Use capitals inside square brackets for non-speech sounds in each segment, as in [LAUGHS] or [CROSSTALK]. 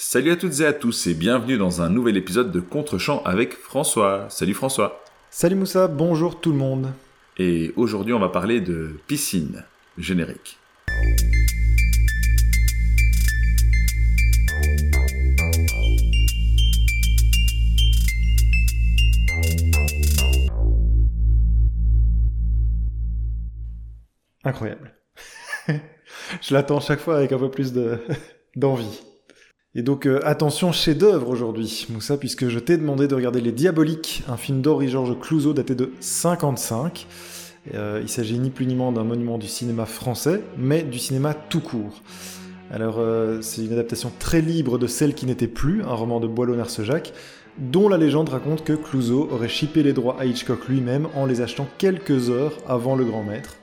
Salut à toutes et à tous et bienvenue dans un nouvel épisode de Contre-champ avec François. Salut François. Salut Moussa, bonjour tout le monde. Et aujourd'hui on va parler de piscine, générique. Incroyable. [LAUGHS] Je l'attends chaque fois avec un peu plus [LAUGHS] d'envie. Et donc euh, attention, chef-d'œuvre aujourd'hui, Moussa, puisque je t'ai demandé de regarder Les Diaboliques, un film d'Henri Georges Clouzot daté de 55. Euh, il s'agit ni plus ni moins d'un monument du cinéma français, mais du cinéma tout court. Alors euh, c'est une adaptation très libre de Celle qui n'était plus, un roman de Boileau-Narcejac, dont la légende raconte que Clouzot aurait chippé les droits à Hitchcock lui-même en les achetant quelques heures avant le grand maître.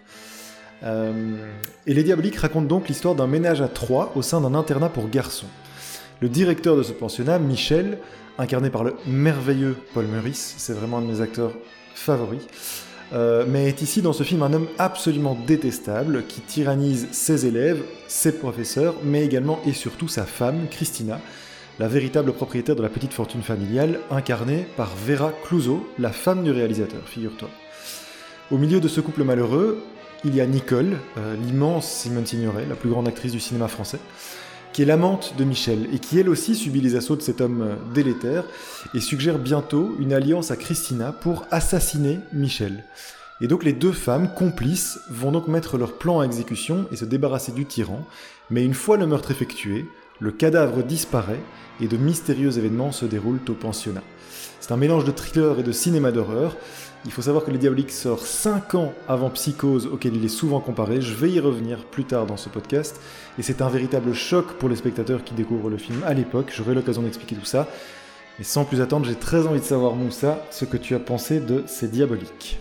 et Les Diaboliques racontent donc l'histoire d'un ménage à trois au sein d'un internat pour garçons. Le directeur de ce pensionnat, Michel, incarné par le merveilleux Paul Meurice, c'est vraiment un de mes acteurs favoris, euh, mais est ici dans ce film un homme absolument détestable qui tyrannise ses élèves, ses professeurs, mais également et surtout sa femme, Christina, la véritable propriétaire de la petite fortune familiale, incarnée par Vera Clouseau, la femme du réalisateur, figure-toi. Au milieu de ce couple malheureux, il y a Nicole, euh, l'immense Simone Signoret, la plus grande actrice du cinéma français, qui est l'amante de Michel, et qui elle aussi subit les assauts de cet homme euh, délétère, et suggère bientôt une alliance à Christina pour assassiner Michel. Et donc les deux femmes, complices, vont donc mettre leur plan à exécution et se débarrasser du tyran, mais une fois le meurtre effectué, le cadavre disparaît et de mystérieux événements se déroulent au pensionnat. C'est un mélange de thriller et de cinéma d'horreur, il faut savoir que Le Diabolique sort 5 ans avant Psychose, auquel il est souvent comparé. Je vais y revenir plus tard dans ce podcast. Et c'est un véritable choc pour les spectateurs qui découvrent le film à l'époque. J'aurai l'occasion d'expliquer tout ça. Mais sans plus attendre, j'ai très envie de savoir, Moussa, ce que tu as pensé de ces Diaboliques.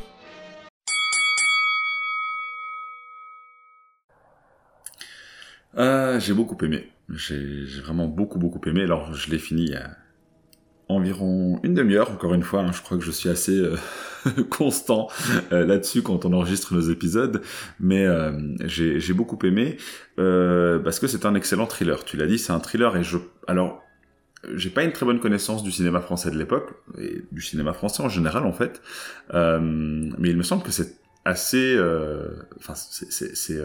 Euh, j'ai beaucoup aimé. J'ai vraiment beaucoup beaucoup aimé. Alors je l'ai fini il a environ une demi-heure, encore une fois, hein, je crois que je suis assez euh, [LAUGHS] constant euh, là-dessus quand on enregistre nos épisodes, mais euh, j'ai beaucoup aimé parce que c'est un excellent thriller. Tu l'as dit, c'est un thriller et je... Alors, j'ai pas une très bonne connaissance du cinéma français de l'époque, et du cinéma français en général en fait, mais il me semble que c'est assez... Enfin, c'est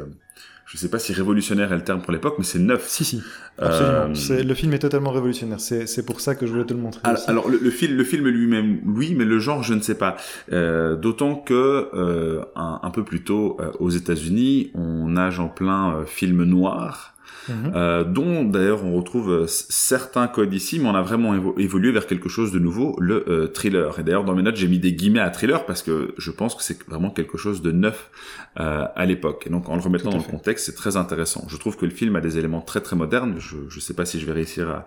je sais pas si révolutionnaire est le terme pour l'époque, mais c'est neuf. Si, si, absolument. Euh... Le film est totalement révolutionnaire. C'est pour ça que je voulais te le montrer. Alors, alors le, le, film, le film lui-même, oui, mais le genre, je ne sais pas. Euh, D'autant que euh, un, un, peu plus tôt, euh, aux États-Unis, on nage en plein euh, film noir. Mhm. euh, dont d'ailleurs on retrouve euh, certains codes ici, mais on a vraiment évolué vers quelque chose de nouveau, le euh, thriller. Et d'ailleurs dans mes notes j'ai mis des guillemets à thriller parce que je pense que c'est vraiment quelque chose de neuf euh, à l'époque. Et donc en le remettant dans le contexte, c'est très intéressant. Je trouve que le film a des éléments très très modernes. Je ne sais pas si je vais réussir à,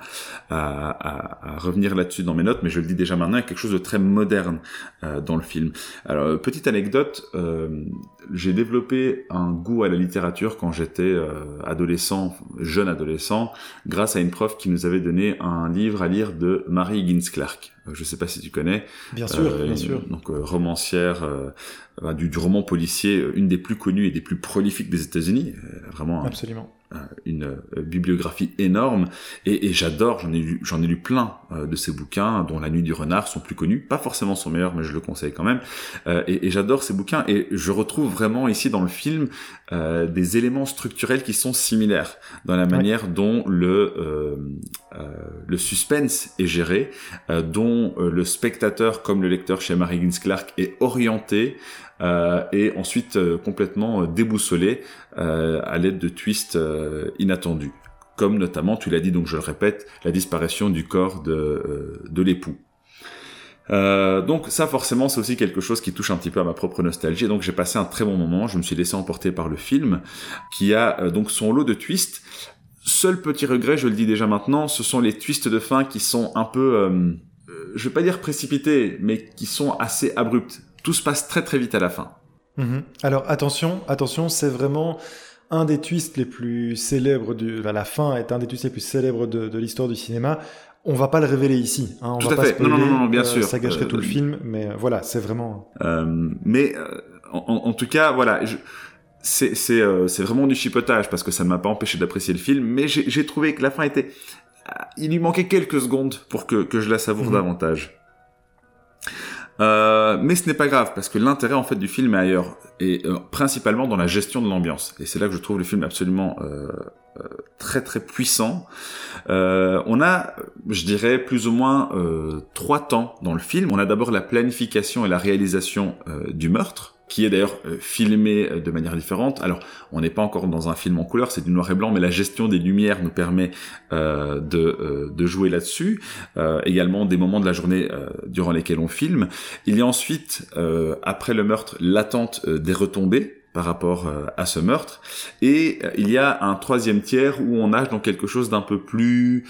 à, à, à revenir là-dessus dans mes notes, mais je le dis déjà maintenant, il y a quelque chose de très moderne euh, dans le film. Alors petite anecdote, j'ai développé un goût à la littérature quand j'étais adolescent jeune adolescent, grâce à une prof qui nous avait donné un livre à lire de Marie Higgins Clark. Euh, je ne sais pas si tu connais. Bien sûr, euh, bien sûr. Donc euh, romancière euh, du, du, roman policier, une des plus connues et des plus prolifiques des États-Unis. vraiment. Absolument. Euh, une euh, bibliographie énorme et, et j'adore, j'en ai lu, j'en ai lu plein euh, de ces bouquins, dont La Nuit du Renard sont plus connus, pas forcément son meilleur, mais je le conseille quand même. et, et j'adore ces bouquins et je retrouve vraiment ici dans le film euh, des éléments structurels qui sont similaires dans la manière ouais. dont le euh, le suspense est géré, dont le spectateur comme le lecteur chez Mary Higgins Clark est orienté euh, et ensuite euh, complètement euh, déboussolé à l'aide de twists inattendus comme notamment, tu l'as dit donc je le répète, la disparition du corps de, de l'époux. Euh, donc ça forcément c'est aussi quelque chose qui touche un petit peu à ma propre nostalgie. Donc j'ai passé un très bon moment. Je me suis laissé emporter par le film qui a euh, donc son lot de twists. Seul petit regret, je le dis déjà maintenant, ce sont les twists de fin qui sont un peu, euh, je vais pas dire précipités, mais qui sont assez abrupts tout se passe très très vite à la fin. Mmh. Alors attention, attention, c'est vraiment un des twists les plus célèbres enfin, la fin est un des twists les plus célèbres de, de l'histoire du cinéma. On va pas le révéler ici. Hein, on tout va à pas fait. Spoiler, non, non, non, bien euh, sûr. Ça gâcherait euh, tout le film, mais euh, voilà, c'est vraiment. Euh, mais euh, en, en, tout cas, voilà. Je c'est c'est euh, c'est vraiment du chipotage parce que ça ne m'a pas empêché d'apprécier le film mais j'ai trouvé que la fin était il lui manquait quelques secondes pour que, que je la savoure Mhm. davantage. Euh, mais ce n'est pas grave parce que l'intérêt en fait du film est ailleurs et euh, principalement dans la gestion de l'ambiance et c'est là que je trouve le film absolument euh, euh, très très puissant. Euh, on a, je dirais, plus ou moins euh, trois temps dans le film. On a d'abord la planification et la réalisation du meurtre qui est d'ailleurs euh, filmé euh, de manière différente. Alors, on n'est pas encore dans un film en couleur, c'est du noir et blanc, mais la gestion des lumières nous permet euh, de, de jouer là-dessus. Également des moments de la journée durant lesquels on filme. Il y a ensuite, après le meurtre, l'attente des retombées par rapport euh, à ce meurtre. Et euh, il y a un troisième tiers où on nage dans quelque chose d'un peu plus,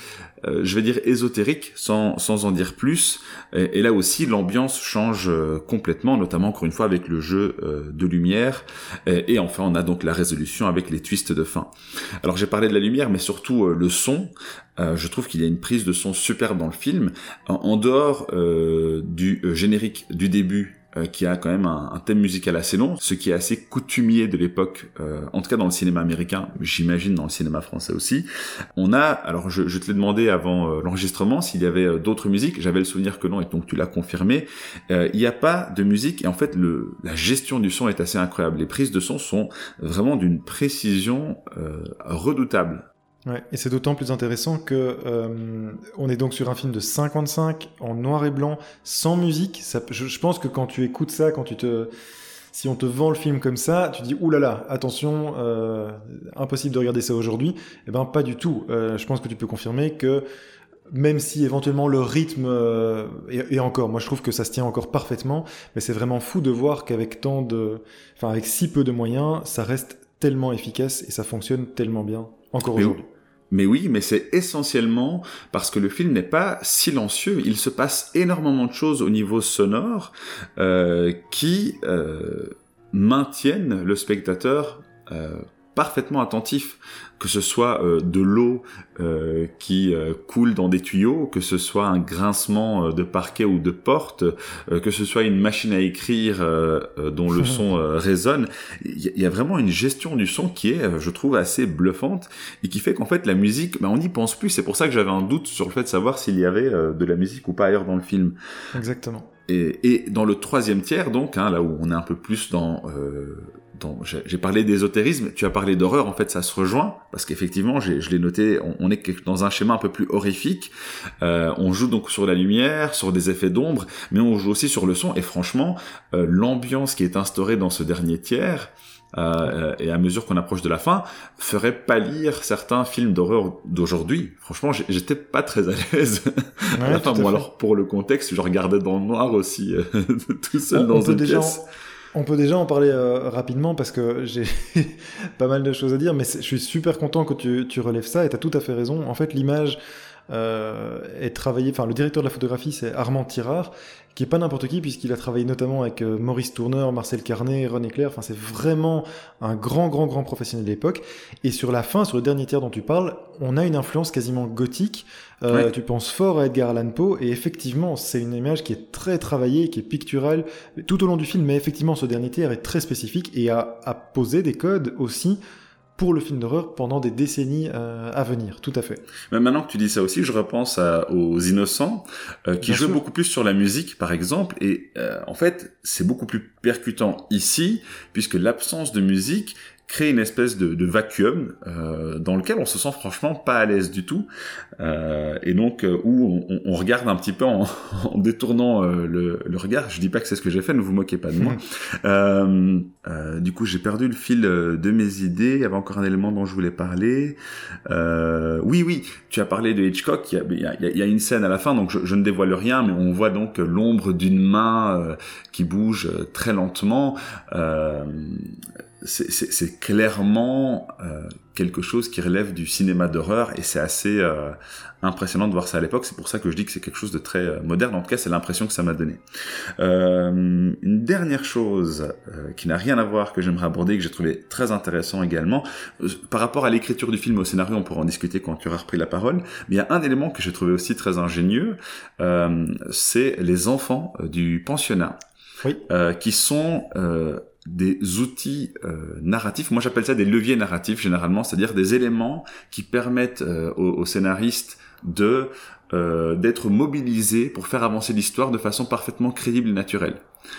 euh, je vais dire, ésotérique, sans, sans en dire plus. Et, là aussi, l'ambiance change complètement, notamment encore une fois avec le jeu de lumière. Et, enfin, on a donc la résolution avec les twists de fin. Alors j'ai parlé de la lumière, mais surtout le son. Je trouve qu'il y a une prise de son superbe dans le film. En, dehors du générique du début, euh, qui a quand même un, thème musical assez long, ce qui est assez coutumier de l'époque, euh, en tout cas dans le cinéma américain, j'imagine dans le cinéma français aussi. On a, alors je, je te l'ai demandé avant euh, l'enregistrement s'il y avait euh, d'autres musiques, j'avais le souvenir que non, et donc tu l'as confirmé. Il n'y a pas de musique, et en fait le, la gestion du son est assez incroyable. Les prises de son sont vraiment d'une précision redoutable. Ouais, et c'est d'autant plus intéressant que euh, on est donc sur un film de 55 en noir et blanc, sans musique. Ça, je, je, pense que quand tu écoutes ça, quand tu te, si on te vend le film comme ça, tu dis oulala, là là, attention, euh, impossible de regarder ça aujourd'hui. Eh ben pas du tout. Euh, je pense que tu peux confirmer que même si éventuellement le rythme euh, et, et, encore, moi je trouve que ça se tient encore parfaitement, mais c'est vraiment fou de voir qu'avec tant de, enfin avec si peu de moyens, ça reste tellement efficace et ça fonctionne tellement bien encore aujourd'hui. Mais oui, mais c'est essentiellement parce que le film n'est pas silencieux. Il se passe énormément de choses au niveau sonore euh, qui euh, maintiennent le spectateur euh, parfaitement attentif, que ce soit euh, de l'eau euh, qui euh, coule dans des tuyaux, que ce soit un grincement euh, de parquet ou de porte, euh, que ce soit une machine à écrire euh, dont le [LAUGHS] son résonne. Il y, y, a vraiment une gestion du son qui est, je trouve, assez bluffante et qui fait qu'en fait la musique, ben, on n'y pense plus. C'est pour ça que j'avais un doute sur le fait de savoir s'il y avait euh, de la musique ou pas ailleurs dans le film. Exactement. Et, et, dans le troisième tiers, donc, hein, là où on est un peu plus dans... Dans j'ai parlé d'ésotérisme, tu as parlé d'horreur, en fait ça se rejoint, parce qu'effectivement, je l'ai noté, on, on, est dans un schéma un peu plus horrifique, euh, on joue donc sur la lumière, sur des effets d'ombre, mais on joue aussi sur le son, et franchement, euh, l'ambiance qui est instaurée dans ce dernier tiers, euh, et à mesure qu'on approche de la fin, ferait pâlir certains films d'horreur d'aujourd'hui. Franchement, j'étais pas très à l'aise. Ouais, [LAUGHS] à la fin, bon, alors pour le contexte, je regardais dans le noir aussi, euh, [LAUGHS] tout seul on, dans on une pièce. On peut déjà en parler euh, rapidement parce que j'ai [LAUGHS] pas mal de choses à dire, mais je suis super content que tu, relèves ça et tu as tout à fait raison. En fait, l'image euh, est travaillée, enfin, le directeur de la photographie, c'est Armand Tirard, qui est pas n'importe qui puisqu'il a travaillé notamment avec euh, Maurice Tourneur, Marcel Carnet, René Clair. Enfin, c'est vraiment un grand, grand, grand professionnel de l'époque. Et sur la fin, sur le dernier tiers dont tu parles, on a une influence quasiment gothique. Euh, ouais. Tu penses fort à Edgar Allan Poe et effectivement, c'est une image qui est très travaillée, qui est picturale tout au long du film. Mais effectivement, ce dernier tiers est très spécifique et a, a posé des codes aussi pour le film d'horreur pendant des décennies euh, à venir, tout à fait. Mais maintenant que tu dis ça aussi, je repense à, aux Innocents, euh, qui jouaient beaucoup plus sur la musique, par exemple, et euh, en fait, c'est beaucoup plus percutant ici, puisque l'absence de musique crée une espèce de, de vacuum euh, dans lequel on se sent franchement pas à l'aise du tout. Euh, et donc euh, où on, on, regarde un petit peu en, [LAUGHS] en détournant euh, le, le, regard. Je dis pas que c'est ce que j'ai fait ne vous moquez pas de moi. [LAUGHS] Euh, du coup j'ai perdu le fil de mes idées. Il y avait encore un élément dont je voulais parler. Oui oui tu as parlé de Hitchcock. Il y a, il y a, il y a une scène à la fin donc je, je, ne dévoile rien mais on voit donc l'ombre d'une main qui bouge très lentement c'est clairement euh, quelque chose qui relève du cinéma d'horreur et c'est assez euh, impressionnant de voir ça à l'époque. C'est pour ça que je dis que c'est quelque chose de très euh, moderne. En tout cas, c'est l'impression que ça m'a donné. Euh, une dernière chose euh, qui n'a rien à voir que j'aimerais aborder que j'ai trouvé très intéressant également par rapport à l'écriture du film au scénario, on pourra en discuter quand tu auras repris la parole. Mais il y a un élément que j'ai trouvé aussi très ingénieux, c'est les enfants du pensionnat oui. qui sont des outils euh, narratifs. Moi, j'appelle ça des leviers narratifs généralement, c'est-à-dire des éléments qui permettent euh, aux, aux, scénaristes de euh, d'être mobilisés pour faire avancer l'histoire de façon parfaitement crédible et naturelle.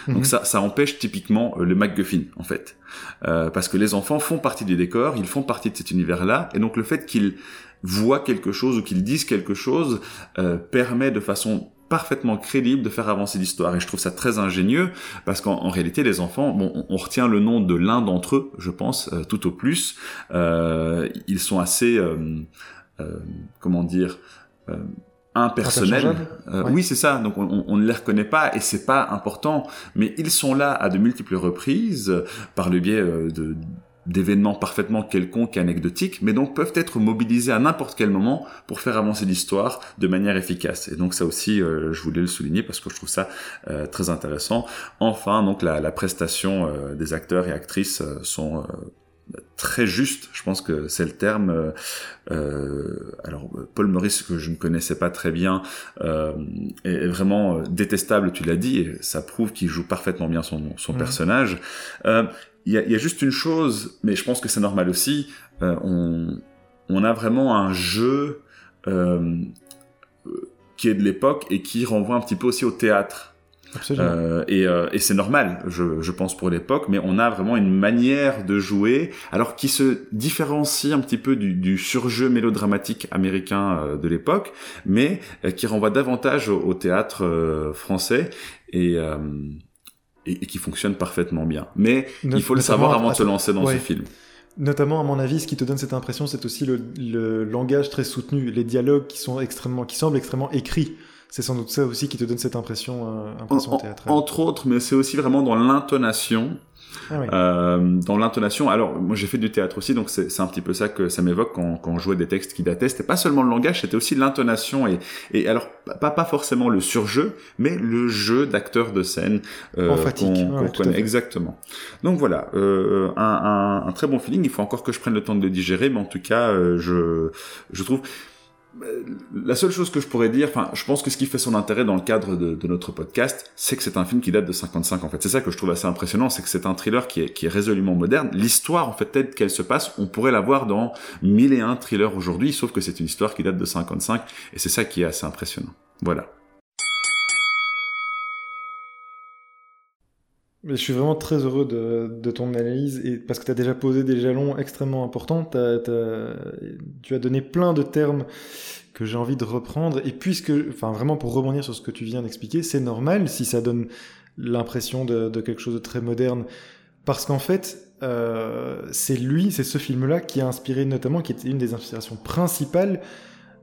Donc mhm. ça, ça empêche typiquement le MacGuffin en fait, parce que les enfants font partie du décor, ils font partie de cet univers-là, et donc le fait qu'ils voient quelque chose ou qu'ils disent quelque chose permet de façon parfaitement crédible de faire avancer l'histoire. Et je trouve ça très ingénieux parce qu'en réalité, les enfants, bon, on, retient le nom de l'un d'entre eux, je pense, euh, tout au plus. Euh, ils sont assez, euh, comment dire, euh, impersonnels. Oui, c'est ça. Donc on, on, ne les reconnaît pas et c'est pas important. Mais ils sont là à de multiples reprises par le biais de d'événements parfaitement quelconques et anecdotiques, mais donc peuvent être mobilisés à n'importe quel moment pour faire avancer l'histoire de manière efficace. Et donc ça aussi, euh, je voulais le souligner parce que je trouve ça euh, très intéressant. Enfin, donc la, la prestation euh, des acteurs et actrices sont très justes. Je pense que c'est le terme. alors Paul Maurice que je ne connaissais pas très bien est vraiment détestable. Tu l'as dit, et ça prouve qu'il joue parfaitement bien son, son mmh. personnage il y a, y a, juste une chose, mais je pense que c'est normal aussi. Euh, on, on, a vraiment un jeu euh, qui est de l'époque et qui renvoie un petit peu aussi au théâtre. Euh, et, euh, et c'est normal, je, je, pense pour l'époque, mais on a vraiment une manière de jouer, alors qui se différencie un petit peu du, du surjeu mélodramatique américain euh, de l'époque, mais euh, qui renvoie davantage au, au théâtre français. Et, et, qui fonctionne parfaitement bien. Mais il faut le savoir avant de se lancer dans ce film. Notamment, à mon avis, ce qui te donne cette impression, c'est aussi le, le, langage très soutenu, les dialogues qui sont extrêmement, qui semblent extrêmement écrits. C'est sans doute ça aussi qui te donne cette impression, euh, impression théâtrale. Entre autres, mais c'est aussi vraiment dans l'intonation ah euh, dans l'intonation. Alors, moi, j'ai fait du théâtre aussi, donc c'est un petit peu ça que ça m'évoque quand, quand je jouais des textes qui dataient. C'était pas seulement le langage, c'était aussi l'intonation et, et alors pas pas forcément le surjeu, mais le jeu d'acteurs de scène euh, qu'on connaît exactement. Donc voilà, euh, un, un, un, très bon feeling. Il faut encore que je prenne le temps de le digérer, mais en tout cas, euh, je je trouve la seule chose que je pourrais dire, enfin, je pense que ce qui fait son intérêt dans le cadre de, notre podcast, c'est que c'est un film qui date de 55 en fait. C'est ça que je trouve assez impressionnant, c'est que c'est un thriller qui est, résolument moderne. L'histoire, en fait, telle qu'elle se passe, on pourrait la voir dans mille et un thrillers aujourd'hui, sauf que c'est une histoire qui date de 55, et c'est ça qui est assez impressionnant. Voilà. Je suis vraiment très heureux de, de ton analyse et parce que tu as déjà posé des jalons extrêmement importants. tu as donné plein de termes que j'ai envie de reprendre. Et puisque, enfin vraiment pour rebondir sur ce que tu viens d'expliquer, c'est normal si ça donne l'impression de, de, quelque chose de très moderne. Parce qu'en fait, euh, c'est lui, c'est ce film-là qui a inspiré notamment, qui était une des inspirations principales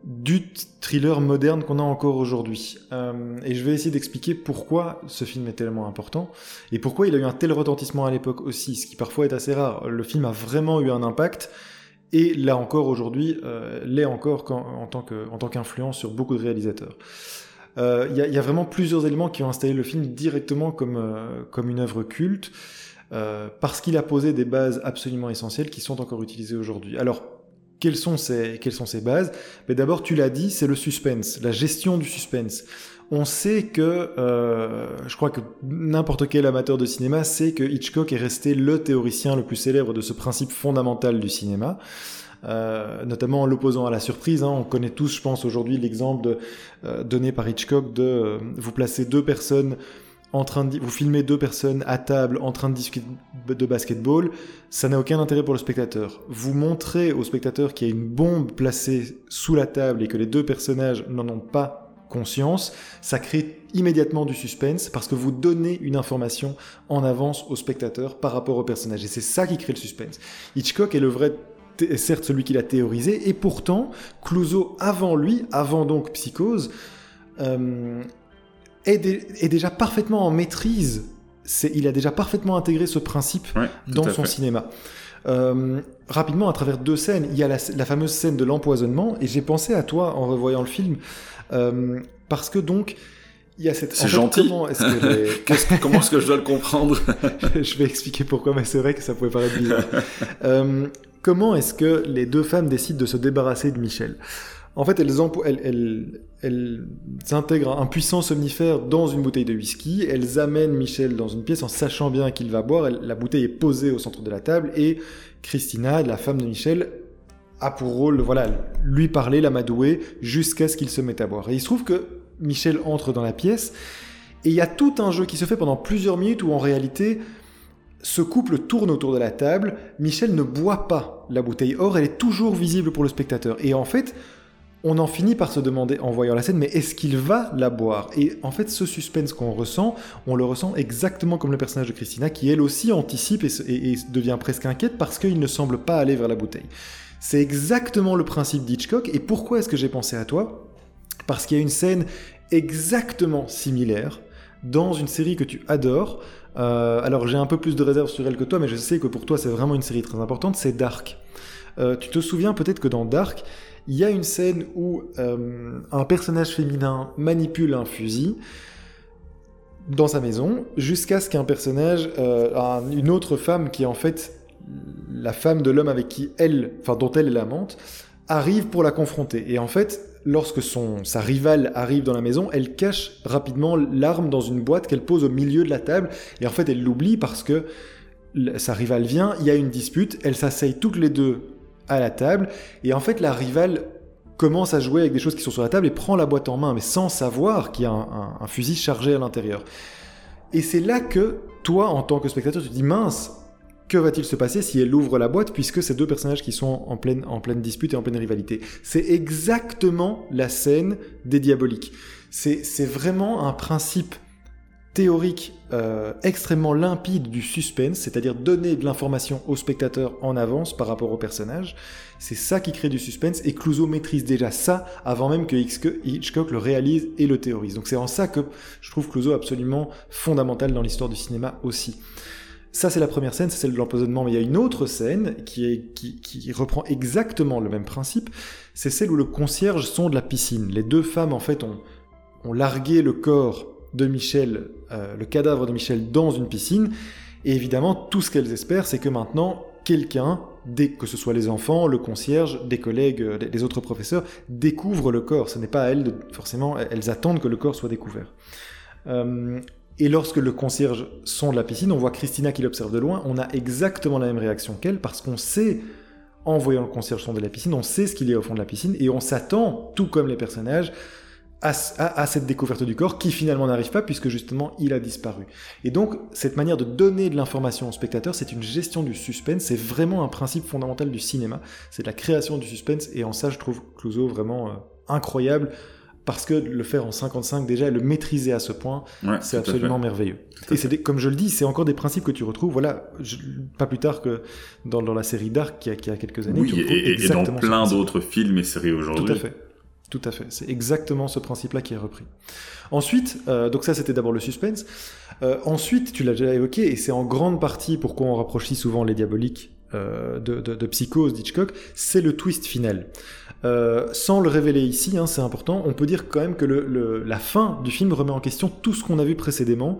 du thriller moderne qu'on a encore aujourd'hui. Euh, et je vais essayer d'expliquer pourquoi ce film est tellement important et pourquoi il a eu un tel retentissement à l'époque aussi, ce qui parfois est assez rare. Le film a vraiment eu un impact et là encore aujourd'hui euh, l'est encore en tant en tant qu'influence sur beaucoup de réalisateurs. Euh, il y, a, vraiment plusieurs éléments qui ont installé le film directement comme comme une œuvre culte. Parce qu'il a posé des bases absolument essentielles qui sont encore utilisées aujourd'hui. Alors, quelles sont ces, quelles sont ces bases Mais d'abord, tu l'as dit, c'est le suspense, la gestion du suspense. On sait que, euh, je crois que n'importe quel amateur de cinéma sait que Hitchcock est resté le théoricien le plus célèbre de ce principe fondamental du cinéma. Euh, notamment en l'opposant à la surprise. Hein. On connaît tous, je pense, aujourd'hui l'exemple euh, donné par Hitchcock de euh, vous placer deux personnes en train de, vous filmez deux personnes à table en train de discuter de basketball, ça n'a aucun intérêt pour le spectateur. Vous montrez au spectateur qu'il y a une bombe placée sous la table et que les deux personnages n'en ont pas conscience, ça crée immédiatement du suspense parce que vous donnez une information en avance au spectateur par rapport au personnage. Et c'est ça qui crée le suspense. Hitchcock est le vrai certes celui qui l'a théorisé, et pourtant, Clouseau, avant lui, avant donc Psychose, euh, est, déjà parfaitement en maîtrise. il a déjà parfaitement intégré ce principe dans son cinéma. Euh, rapidement, à travers deux scènes, il y a la, fameuse scène de l'empoisonnement, et j'ai pensé à toi en revoyant le film, euh, parce que donc, il y a cette... C'est gentil. Comment est-ce [LAUGHS] que, comment est-ce que je dois le comprendre [LAUGHS] Je vais expliquer pourquoi, mais c'est vrai que ça pouvait paraître bizarre. [LAUGHS] euh, comment est-ce que les deux femmes décident de se débarrasser de Michel? En fait, elles, intègrent un puissant somnifère dans une bouteille de whisky, elles amènent Michel dans une pièce en sachant bien qu'il va boire, la bouteille est posée au centre de la table, et Christina, la femme de Michel, a pour rôle, voilà, lui parler, l'amadouer, jusqu'à ce qu'il se mette à boire. Et il se trouve que Michel entre dans la pièce, et il y a tout un jeu qui se fait pendant plusieurs minutes où en réalité, ce couple tourne autour de la table, Michel ne boit pas la bouteille, or elle est toujours visible pour le spectateur. Et en fait, on en finit par se demander en voyant la scène, mais est-ce qu'il va la boire? Et en fait, ce suspense qu'on ressent, on le ressent exactement comme le personnage de Christina, qui elle aussi anticipe et, devient presque inquiète parce qu'il ne semble pas aller vers la bouteille. C'est exactement le principe d'Hitchcock, et pourquoi est-ce que j'ai pensé à toi? Parce qu'il y a une scène exactement similaire dans une série que tu adores. Euh, alors j'ai un peu plus de réserve sur elle que toi, mais je sais que pour toi c'est vraiment une série très importante, c'est Dark. Euh, tu te souviens peut-être que dans Dark, il y a une scène où euh, un personnage féminin manipule un fusil dans sa maison jusqu'à ce qu'un personnage, une autre femme qui est en fait la femme de l'homme avec qui elle, enfin dont elle est l'amante, arrive pour la confronter. Et en fait, lorsque son, sa rivale arrive dans la maison, elle cache rapidement l'arme dans une boîte qu'elle pose au milieu de la table. Et en fait, elle l'oublie parce que sa rivale vient, il y a une dispute, elles s'asseyent toutes les deux à la table. Et en fait, la rivale commence à jouer avec des choses qui sont sur la table et prend la boîte en main, mais sans savoir qu'il y a un fusil chargé à l'intérieur. Et c'est là que toi, en tant que spectateur, tu te dis mince, que va-t-il se passer si elle ouvre la boîte puisque ces deux personnages qui sont en pleine, en pleine dispute et en pleine rivalité C'est exactement la scène des diaboliques. C'est vraiment un principe théorique euh, extrêmement limpide du suspense, c'est-à-dire donner de l'information au spectateur en avance par rapport au personnage. C'est ça qui crée du suspense et Clouseau maîtrise déjà ça avant même que Hitchcock le réalise et le théorise. Donc c'est en ça que je trouve Clouseau absolument fondamental dans l'histoire du cinéma aussi. Ça, c'est la première scène, c'est celle de l'empoisonnement, mais il y a une autre scène qui, est, qui, reprend exactement le même principe, c'est celle où le concierge sonde la piscine. Les deux femmes, en fait, ont, ont largué le corps de Michel, euh, le cadavre de Michel dans une piscine, et évidemment, tout ce qu'elles espèrent, c'est que maintenant, quelqu'un, dès que ce soit les enfants, le concierge, des collègues, euh, les autres professeurs, découvre le corps. Ce n'est pas à elles, forcément, elles attendent que le corps soit découvert. Euh, et lorsque le concierge sonde la piscine, on voit Christina qui l'observe de loin, on a exactement la même réaction qu'elle parce qu'on sait, en voyant le concierge sonder la piscine, on sait ce qu'il y a au fond de la piscine et on s'attend, tout comme les personnages, à, cette découverte du corps qui finalement n'arrive pas puisque justement il a disparu. Et donc cette manière de donner de l'information au spectateur, c'est une gestion du suspense, c'est vraiment un principe fondamental du cinéma, c'est la création du suspense et en ça je trouve Clouseau vraiment euh, incroyable parce que le faire en 55 déjà et le maîtriser à ce point, c'est absolument merveilleux. et c'est comme je le dis, c'est encore des principes que tu retrouves, voilà, pas plus tard que dans, la série Dark qui a, qui a quelques années. Oui, et, dans plein d'autres films et séries aujourd'hui. Tout à fait. Tout à fait. C'est exactement ce principe-là qui est repris. Ensuite, euh, donc ça c'était d'abord le suspense. Euh, ensuite, tu l'as déjà évoqué, et c'est en grande partie pourquoi on rapproche si souvent les diaboliques euh, de, de, de, Psychose d'Hitchcock, c'est le twist final. Euh, sans le révéler ici, hein, c'est important, on peut dire quand même que le, la fin du film remet en question tout ce qu'on a vu précédemment,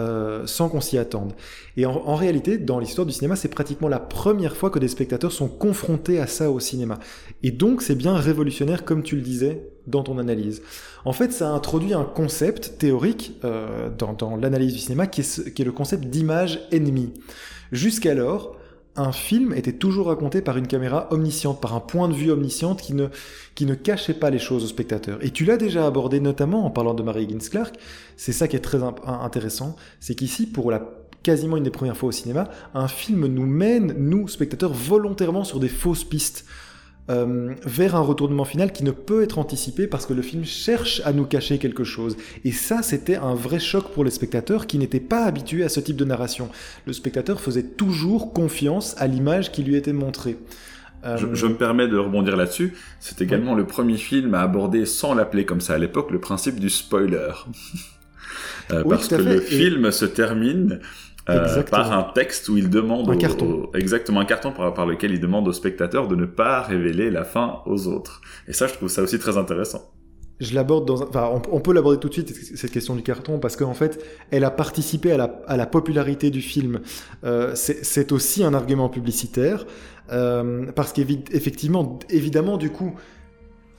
euh, sans qu'on s'y attende. Et en, réalité, dans l'histoire du cinéma, c'est pratiquement la première fois que des spectateurs sont confrontés à ça au cinéma. Et donc, c'est bien révolutionnaire, comme tu le disais dans ton analyse. En fait, ça introduit un concept théorique euh, dans, dans l'analyse du cinéma qui est, qui est le concept d'image ennemie. Jusqu'alors, un film était toujours raconté par une caméra omnisciente, par un point de vue omnisciente qui ne, cachait pas les choses au spectateur. Et tu l'as déjà abordé notamment en parlant de Mary Higgins Clark, c'est ça qui est très intéressant, c'est qu'ici, pour la quasiment une des premières fois au cinéma, un film nous mène, nous, spectateurs, volontairement sur des fausses pistes. Euh, vers un retournement final qui ne peut être anticipé parce que le film cherche à nous cacher quelque chose. Et ça, c'était un vrai choc pour les spectateurs qui n'étaient pas habitués à ce type de narration. Le spectateur faisait toujours confiance à l'image qui lui était montrée. Euh, je, me permets de rebondir là-dessus. C'est également le premier film à aborder, sans l'appeler comme ça à l'époque, le principe du spoiler. [LAUGHS] Euh, parce que le film se termine euh, par un texte où il demande un carton. exactement un carton par, par, lequel il demande aux spectateurs de ne pas révéler la fin aux autres. Et ça, je trouve ça aussi très intéressant. Je l'aborde dans un... enfin, on, peut l'aborder tout de suite cette question du carton parce qu'en fait, elle a participé à la, à la popularité du film. Euh, c'est aussi un argument publicitaire euh, parce qu'effectivement, évidemment, du coup,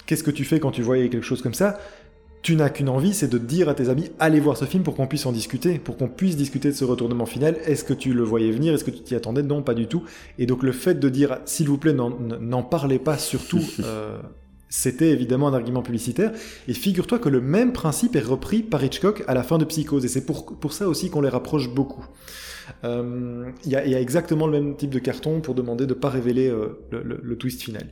qu'est-ce que tu fais quand tu voyais quelque chose comme ça? Tu n'as qu'une envie, c'est de dire à tes amis, allez voir ce film pour qu'on puisse en discuter, pour qu'on puisse discuter de ce retournement final. Est-ce que tu le voyais venir? Est-ce que tu t'y attendais? Non, pas du tout. Et donc le fait de dire, s'il vous plaît, n'en parlez pas surtout, [LAUGHS] euh, c'était évidemment un argument publicitaire. Et figure-toi que le même principe est repris par Hitchcock à la fin de Psychose. Et c'est pour, pour ça aussi qu'on les rapproche beaucoup. Euh, il y, a exactement le même type de carton pour demander de ne pas révéler euh, le, twist final.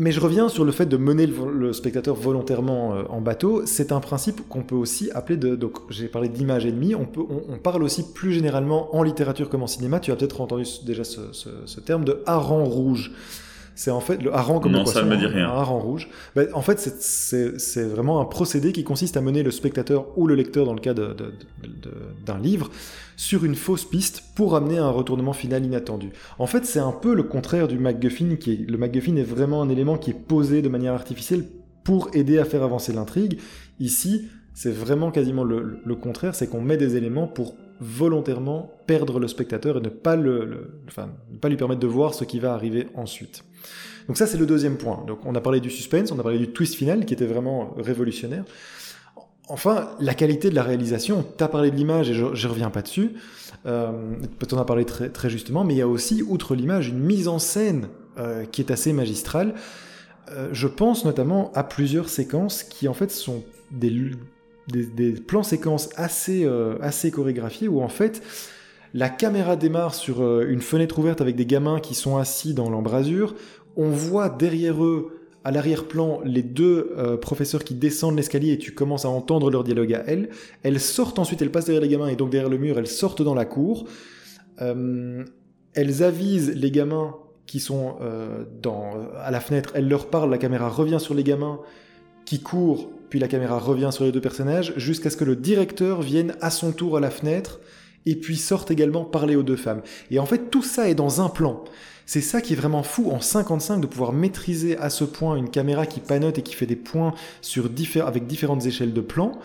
Mais je reviens sur le fait de mener le, spectateur volontairement euh, en bateau. C'est un principe qu'on peut aussi appeler de. Donc, j'ai parlé d'image ennemie. On, on, parle aussi plus généralement en littérature comme en cinéma. Tu as peut-être entendu déjà ce, ce terme de hareng rouge. C'est en fait le hareng comme non, le poisson, ça me dit rien. un hareng rouge. Ben, en fait, c'est vraiment un procédé qui consiste à mener le spectateur ou le lecteur, dans le cas d'un livre, sur une fausse piste pour amener un retournement final inattendu. En fait, c'est un peu le contraire du MacGuffin. Qui est, le MacGuffin est vraiment un élément qui est posé de manière artificielle pour aider à faire avancer l'intrigue. Ici, c'est vraiment quasiment le, le contraire, c'est qu'on met des éléments pour volontairement perdre le spectateur et ne pas, le, enfin, ne pas lui permettre de voir ce qui va arriver ensuite. Donc ça, c'est le deuxième point. Donc on a parlé du suspense, on a parlé du twist final qui était vraiment révolutionnaire. Enfin, la qualité de la réalisation, tu as parlé de l'image et je ne reviens pas dessus, euh, peut-être en a parlé très, très justement, mais il y a aussi, outre l'image, une mise en scène euh, qui est assez magistrale. Euh, je pense notamment à plusieurs séquences qui en fait sont des, des, plans séquences assez, euh, assez chorégraphiés où en fait la caméra démarre sur euh, une fenêtre ouverte avec des gamins qui sont assis dans l'embrasure. On voit derrière eux, à l'arrière-plan, les deux euh, professeurs qui descendent l'escalier et tu commences à entendre leur dialogue à elles. Elles sortent ensuite, elles passent derrière les gamins et donc derrière le mur, elles sortent dans la cour. elles avisent les gamins qui sont à la fenêtre, elles leur parlent, la caméra revient sur les gamins qui courent puis la caméra revient sur les deux personnages, jusqu'à ce que le directeur vienne à son tour à la fenêtre, et puis sorte également parler aux deux femmes. Et en fait, tout ça est dans un plan. C'est ça qui est vraiment fou en 55 de pouvoir maîtriser à ce point une caméra qui panote et qui fait des points sur avec différentes échelles de plans.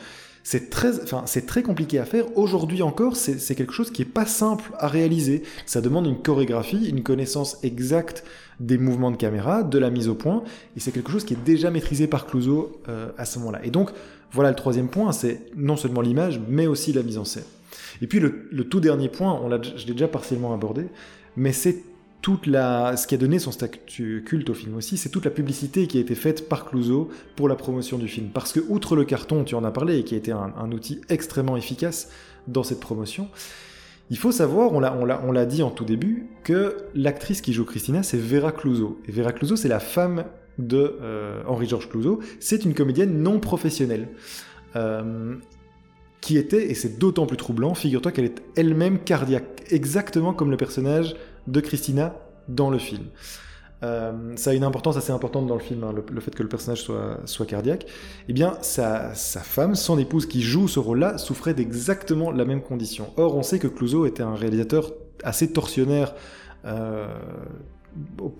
C'est très, enfin, c'est très compliqué à faire. Aujourd'hui encore, c'est quelque chose qui est pas simple à réaliser. Ça demande une chorégraphie, une connaissance exacte des mouvements de caméra, de la mise au point, et c'est quelque chose qui est déjà maîtrisé par Clouseau euh, à ce moment-là. Et donc, voilà le troisième point, c'est non seulement l'image, mais aussi la mise en scène. Et puis le, tout dernier point, je l'ai déjà partiellement abordé, mais c'est toute ce qui a donné son statut culte au film aussi, c'est toute la publicité qui a été faite par Clouseau pour la promotion du film. Parce que, outre le carton, tu en as parlé, et qui a été un, outil extrêmement efficace dans cette promotion, il faut savoir, on l'a dit en tout début, que l'actrice qui joue Christina, c'est Vera Clouseau. Et Vera Clouseau, c'est la femme de euh, Henri-Georges Clouseau. C'est une comédienne non professionnelle. Euh, qui était, et c'est d'autant plus troublant, figure-toi qu'elle est elle-même cardiaque, exactement comme le personnage de Christina dans le film. Euh, ça a une importance assez importante dans le film, hein, le, fait que le personnage soit, soit cardiaque, eh bien, sa, sa femme, son épouse qui joue ce rôle-là, souffrait d'exactement la même condition. Or, on sait que Clouseau était un réalisateur assez torsionnaire euh,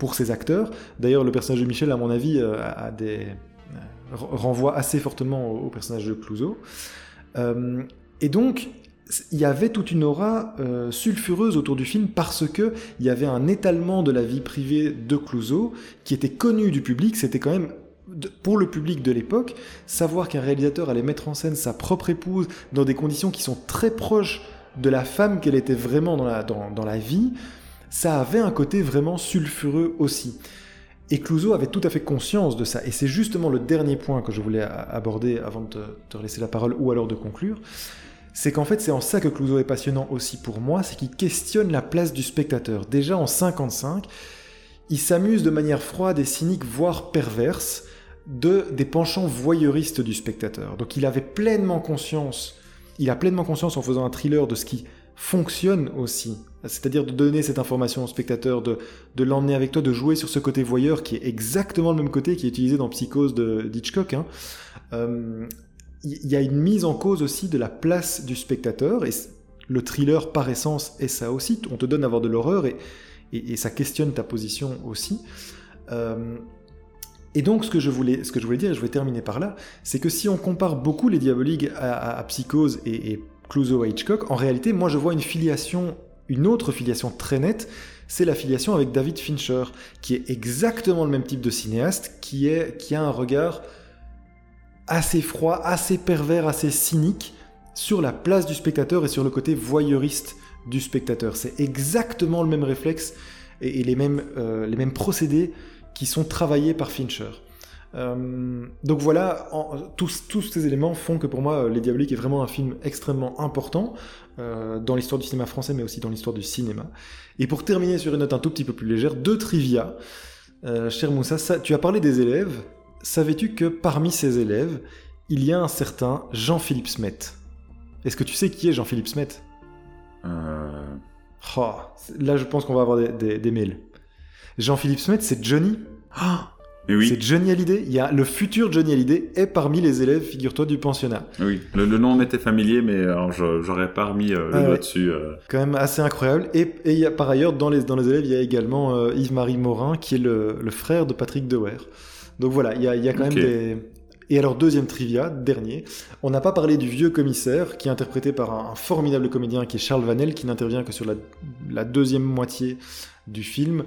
pour ses acteurs. D'ailleurs, le personnage de Michel, à mon avis, euh, renvoie assez fortement au, au personnage de Clouseau. Et donc, il y avait toute une aura euh, sulfureuse autour du film parce que il y avait un étalement de la vie privée de Clouseau qui était connu du public. C'était quand même pour le public de l'époque, savoir qu'un réalisateur allait mettre en scène sa propre épouse dans des conditions qui sont très proches de la femme qu'elle était vraiment dans la, dans, la vie, ça avait un côté vraiment sulfureux aussi. Et Clouseau avait tout à fait conscience de ça. Et c'est justement le dernier point que je voulais aborder avant de te, laisser la parole ou alors de conclure c'est qu'en fait c'est en ça que Clouseau est passionnant aussi pour moi, c'est qu'il questionne la place du spectateur. Déjà en 55, il s'amuse de manière froide et cynique, voire perverse, de, des penchants voyeuristes du spectateur. Donc il avait pleinement conscience, il a pleinement conscience en faisant un thriller de ce qui fonctionne aussi. C'est-à-dire de donner cette information au spectateur, de, de l'emmener avec toi, de jouer sur ce côté voyeur qui est exactement le même côté qui est utilisé dans Psychose de d'Hitchcock. Hein. Euh, il y a une mise en cause aussi de la place du spectateur, et le thriller par essence est ça aussi, on te donne à voir de l'horreur, et, et, ça questionne ta position aussi. Euh, et donc ce que, je voulais, ce que je voulais dire, et je vais terminer par là, c'est que si on compare beaucoup les Diaboliques à, Psychose et, et Clouseau à Hitchcock, en réalité, moi je vois une filiation, une autre filiation très nette, c'est l'affiliation avec David Fincher, qui est exactement le même type de cinéaste, qui, est, qui a un regard assez froid, assez pervers, assez cynique sur la place du spectateur et sur le côté voyeuriste du spectateur. C'est exactement le même réflexe et, euh, les mêmes procédés qui sont travaillés par Fincher. Euh, donc voilà, tous, tous, ces éléments font que pour moi, Les Diaboliques est vraiment un film extrêmement important euh, dans l'histoire du cinéma français, mais aussi dans l'histoire du cinéma. Et pour terminer sur une note un tout petit peu plus légère, deux trivia. cher Moussa, ça, tu as parlé des élèves. Savais-tu que parmi ces élèves, il y a un certain Jean-Philippe Smet? Est-ce que tu sais qui est Jean-Philippe Smet? Oh, Là, je pense qu'on va avoir des, mails. Jean-Philippe Smet, c'est Johnny? Ah oui. C'est Johnny Hallyday. Il y a le futur Johnny Hallyday est parmi les élèves, figure-toi, du pensionnat. Oui, le, nom m'était familier, mais j'aurais pas remis euh, le ah dessus. Euh. Quand même assez incroyable. Et, il y a, par ailleurs, dans les, dans les élèves, il y a également euh, Yves-Marie Morin, qui est le, frère de Patrick Dewer. Donc voilà, il y a, quand même des, et alors, deuxième trivia, dernier, on n'a pas parlé du vieux commissaire, qui est interprété par un, formidable comédien qui est Charles Vanel, qui n'intervient que sur la, deuxième moitié du film,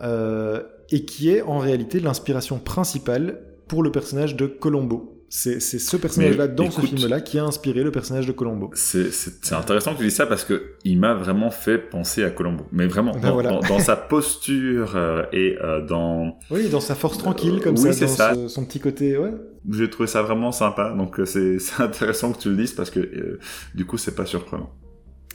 euh, et qui est en réalité l'inspiration principale pour le personnage de Colombo. C'est ce personnage-là dans ce film-là qui a inspiré le personnage de Colombo. C'est intéressant que tu dis ça parce que il m'a vraiment fait penser à Colombo. Mais vraiment, ben dans, sa [LAUGHS] posture euh, et euh, dans... Oui, dans sa force tranquille comme ça, dans ça. son petit côté... Ouais. J'ai trouvé ça vraiment sympa. Donc euh, c'est [LAUGHS] intéressant que tu le dises parce que du coup, c'est pas surprenant.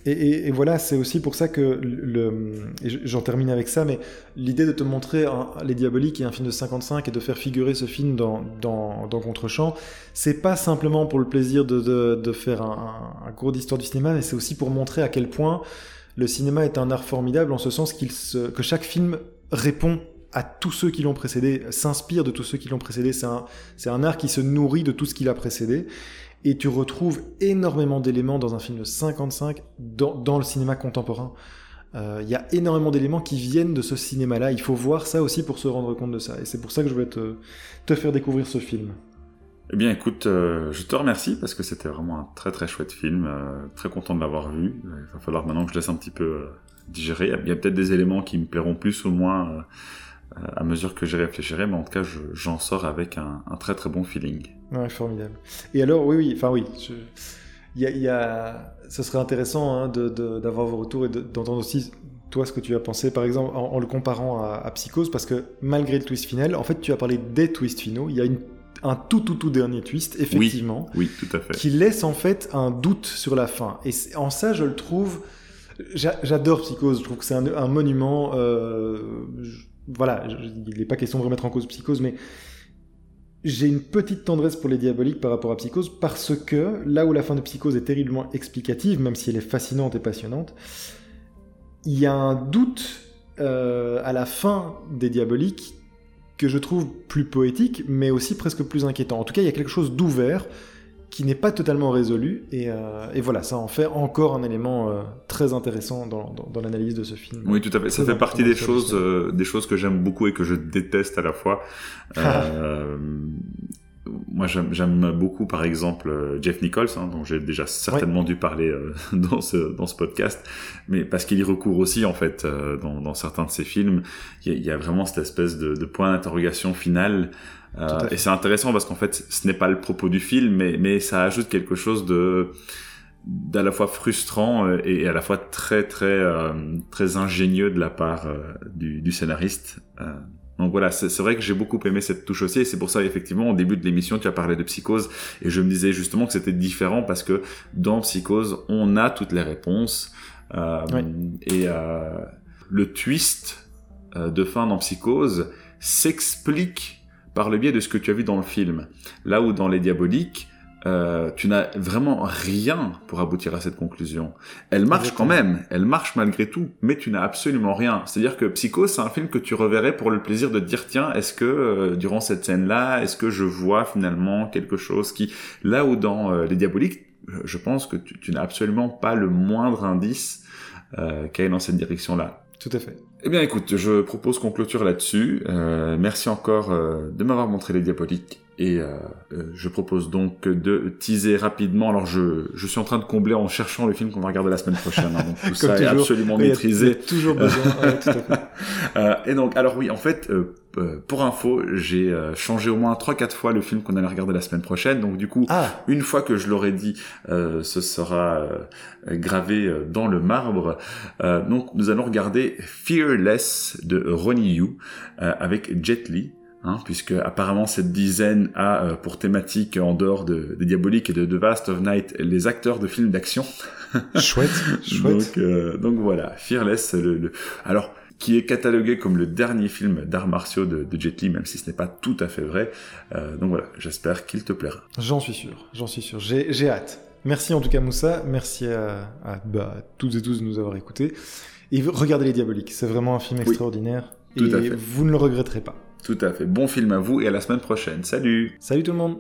Et, voilà, c'est aussi pour ça que le, j'en termine avec ça, mais l'idée de te montrer Les Diaboliques et un film de 55 et de faire figurer ce film dans, dans, dans Contrechamp, c'est pas simplement pour le plaisir de, faire un, cours d'histoire du cinéma, mais c'est aussi pour montrer à quel point le cinéma est un art formidable en ce sens qu'il se, que chaque film répond à tous ceux qui l'ont précédé, s'inspire de tous ceux qui l'ont précédé. C'est un, c'est un art qui se nourrit de tout ce qui l'a précédé et tu retrouves énormément d'éléments dans un film de 55 dans, le cinéma contemporain. Euh, il y a énormément d'éléments qui viennent de ce cinéma-là. Il faut voir ça aussi pour se rendre compte de ça. Et c'est pour ça que je voulais te, faire découvrir ce film. Eh bien, écoute, euh, je te remercie parce que c'était vraiment un très très chouette film. Euh, très content de l'avoir vu. Il va falloir maintenant que je laisse un petit peu digérer. Il y a, peut-être des éléments qui me plairont plus ou moins à mesure que j'y réfléchirai, mais en tout cas, j'en sors avec un, très très bon feeling. Ouais, formidable. Et alors, oui, oui, enfin oui, il y a, ce serait intéressant hein, d'avoir vos retours et d'entendre aussi toi ce que tu as pensé, par exemple, en, le comparant à, Psychose, parce que malgré le twist final, en fait, tu as parlé des twists finaux. Il y a une, un tout tout tout dernier twist, effectivement, oui, tout à fait, qui laisse en fait un doute sur la fin. Et en ça, je le trouve. J'adore Psychose. Je trouve que c'est un, monument. Euh, voilà, il n'est pas question de remettre en cause Psychose, mais j'ai une petite tendresse pour les diaboliques par rapport à Psychose parce que là où la fin de Psychose est terriblement explicative, même si elle est fascinante et passionnante, il y a un doute euh, à la fin des diaboliques que je trouve plus poétique, mais aussi presque plus inquiétant. En tout cas, il y a quelque chose d'ouvert qui n'est pas totalement résolu. Euh, et, voilà, ça en fait encore un élément euh, très intéressant dans, l'analyse de ce film. Oui, tout à fait. Ça fait partie des choses, euh, des choses que j'aime beaucoup et que je déteste à la fois. [LAUGHS] moi, j'aime beaucoup, par exemple, Jeff Nichols, hein, dont j'ai déjà certainement dû parler [LAUGHS] dans ce dans ce podcast, mais parce qu'il y recourt aussi en fait dans, certains de ses films. Il y, a, vraiment cette espèce de, de point d'interrogation final euh, et c'est intéressant parce qu'en fait, ce n'est pas le propos du film, mais, mais ça ajoute quelque chose de d'à la fois frustrant euh, et à la fois très très euh, très ingénieux de la part du, du, scénariste. donc voilà, c'est vrai que j'ai beaucoup aimé cette touche aussi, et c'est pour ça effectivement au début de l'émission tu as parlé de Psychose, et je me disais justement que c'était différent parce que dans Psychose on a toutes les réponses et le twist de fin dans Psychose s'explique par le biais de ce que tu as vu dans le film. Là où dans Les Diaboliques, euh, tu n'as vraiment rien pour aboutir à cette conclusion. Elle marche quand même, elle marche malgré tout, mais tu n'as absolument rien. C'est-à-dire que Psycho, c'est un film que tu reverrais pour le plaisir de te dire, tiens, est-ce que euh, durant cette scène-là, est-ce que je vois finalement quelque chose qui... Là où dans euh, Les Diaboliques, je pense que tu, tu n'as absolument pas le moindre indice euh, qui aille dans cette direction-là. Tout à fait. Eh bien écoute, je propose qu'on clôture là-dessus. Euh, merci encore euh, de m'avoir montré les diaboliques. Et euh, euh, je propose donc de teaser rapidement. Alors je, je suis en train de combler en cherchant le film qu'on va regarder la semaine prochaine. Hein, donc tout [LAUGHS] ça est absolument maîtrisé. toujours besoin. [LAUGHS] tout à fait. euh, et donc alors oui, en fait, euh, euh pour info, j'ai changé au moins 3-4 fois le film qu'on allait regarder la semaine prochaine. Donc du coup, ah. une fois que je l'aurai dit, ce sera gravé dans le marbre. donc nous allons regarder Fearless de Ronnie Yu avec Jet Li. Hein, puisque apparemment cette dizaine a euh, pour thématique en dehors de, de Diabolique et de The Vast of Night les acteurs de films d'action. [LAUGHS] chouette, chouette. Donc, euh, donc voilà, Fearless, le, alors qui est catalogué comme le dernier film d'arts martiaux de, de, Jet Li, même si ce n'est pas tout à fait vrai. Euh, donc voilà, j'espère qu'il te plaira. J'en suis sûr, j'en suis sûr. J'ai hâte. Merci en tout cas Moussa, merci à, à, bah, toutes et tous de nous avoir écoutés. Et regardez Les Diaboliques, c'est vraiment un film extraordinaire. tout et à fait. vous ne le regretterez pas. Tout à fait. Bon film à vous et à la semaine prochaine. Salut Salut tout le monde